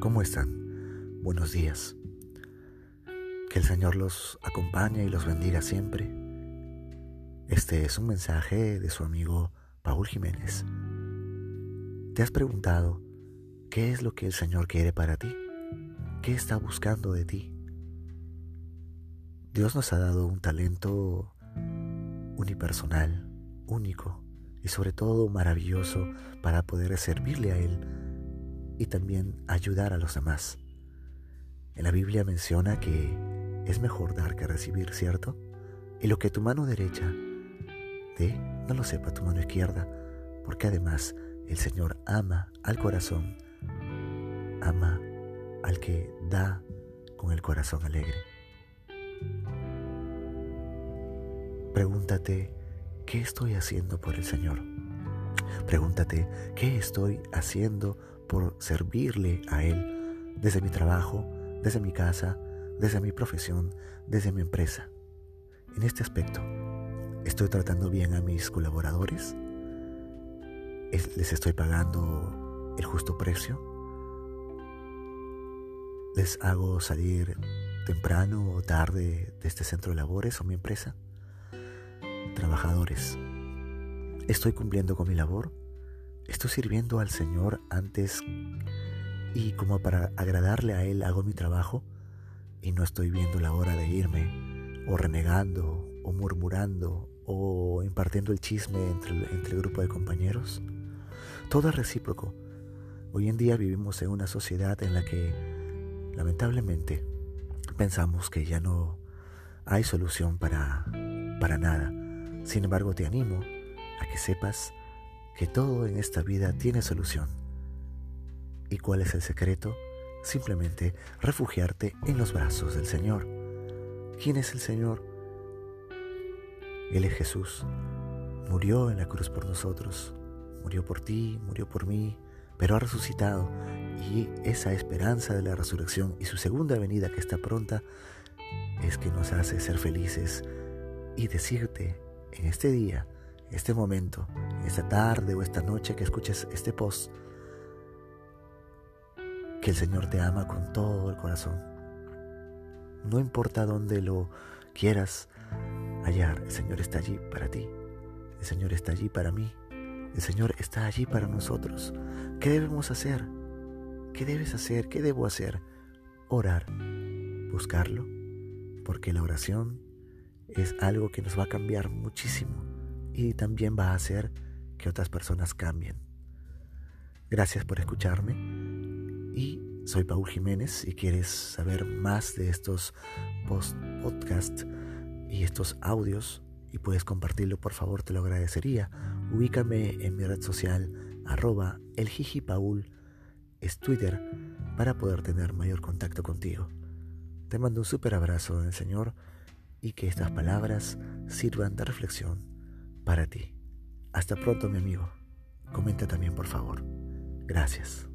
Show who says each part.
Speaker 1: ¿Cómo están? Buenos días. Que el Señor los acompañe y los bendiga siempre. Este es un mensaje de su amigo Paul Jiménez. ¿Te has preguntado qué es lo que el Señor quiere para ti? ¿Qué está buscando de ti? Dios nos ha dado un talento unipersonal, único y sobre todo maravilloso para poder servirle a Él y también ayudar a los demás. En la Biblia menciona que es mejor dar que recibir, ¿cierto? Y lo que tu mano derecha dé, no lo sepa tu mano izquierda, porque además el Señor ama al corazón, ama al que da con el corazón alegre. Pregúntate, ¿qué estoy haciendo por el Señor? Pregúntate, ¿qué estoy haciendo por servirle a Él desde mi trabajo, desde mi casa, desde mi profesión, desde mi empresa? En este aspecto, ¿estoy tratando bien a mis colaboradores? ¿Les estoy pagando el justo precio? ¿Les hago salir temprano o tarde de este centro de labores o mi empresa? Trabajadores, ¿estoy cumpliendo con mi labor? ¿Estoy sirviendo al Señor antes y como para agradarle a Él hago mi trabajo y no estoy viendo la hora de irme o renegando o murmurando o impartiendo el chisme entre, el grupo de compañeros? Todo es recíproco. Hoy en día vivimos en una sociedad en la que, lamentablemente, pensamos que ya no hay solución para, para nada. Sin embargo, te animo a que sepas que todo en esta vida tiene solución. ¿Y cuál es el secreto? Simplemente refugiarte en los brazos del Señor. ¿Quién es el Señor? Él es Jesús. Murió en la cruz por nosotros murió por ti, murió por mí, pero ha resucitado y esa esperanza de la resurrección y su segunda venida que está pronta es que nos hace ser felices y decirte en este día, este momento, en esta tarde o esta noche que escuches este post, que el Señor te ama con todo el corazón. No importa dónde lo quieras hallar, el Señor está allí para ti, el Señor está allí para mí. El Señor está allí para nosotros. ¿Qué debemos hacer? ¿Qué debes hacer? ¿Qué debo hacer? Orar, buscarlo, porque la oración es algo que nos va a cambiar muchísimo y también va a hacer que otras personas cambien. Gracias por escucharme y soy Paul Jiménez. Si quieres saber más de estos post podcasts y estos audios, y puedes compartirlo, por favor, te lo agradecería. Ubícame en mi red social, arroba eljijipaul, es Twitter, para poder tener mayor contacto contigo. Te mando un súper abrazo en el Señor y que estas palabras sirvan de reflexión para ti. Hasta pronto, mi amigo. Comenta también, por favor. Gracias.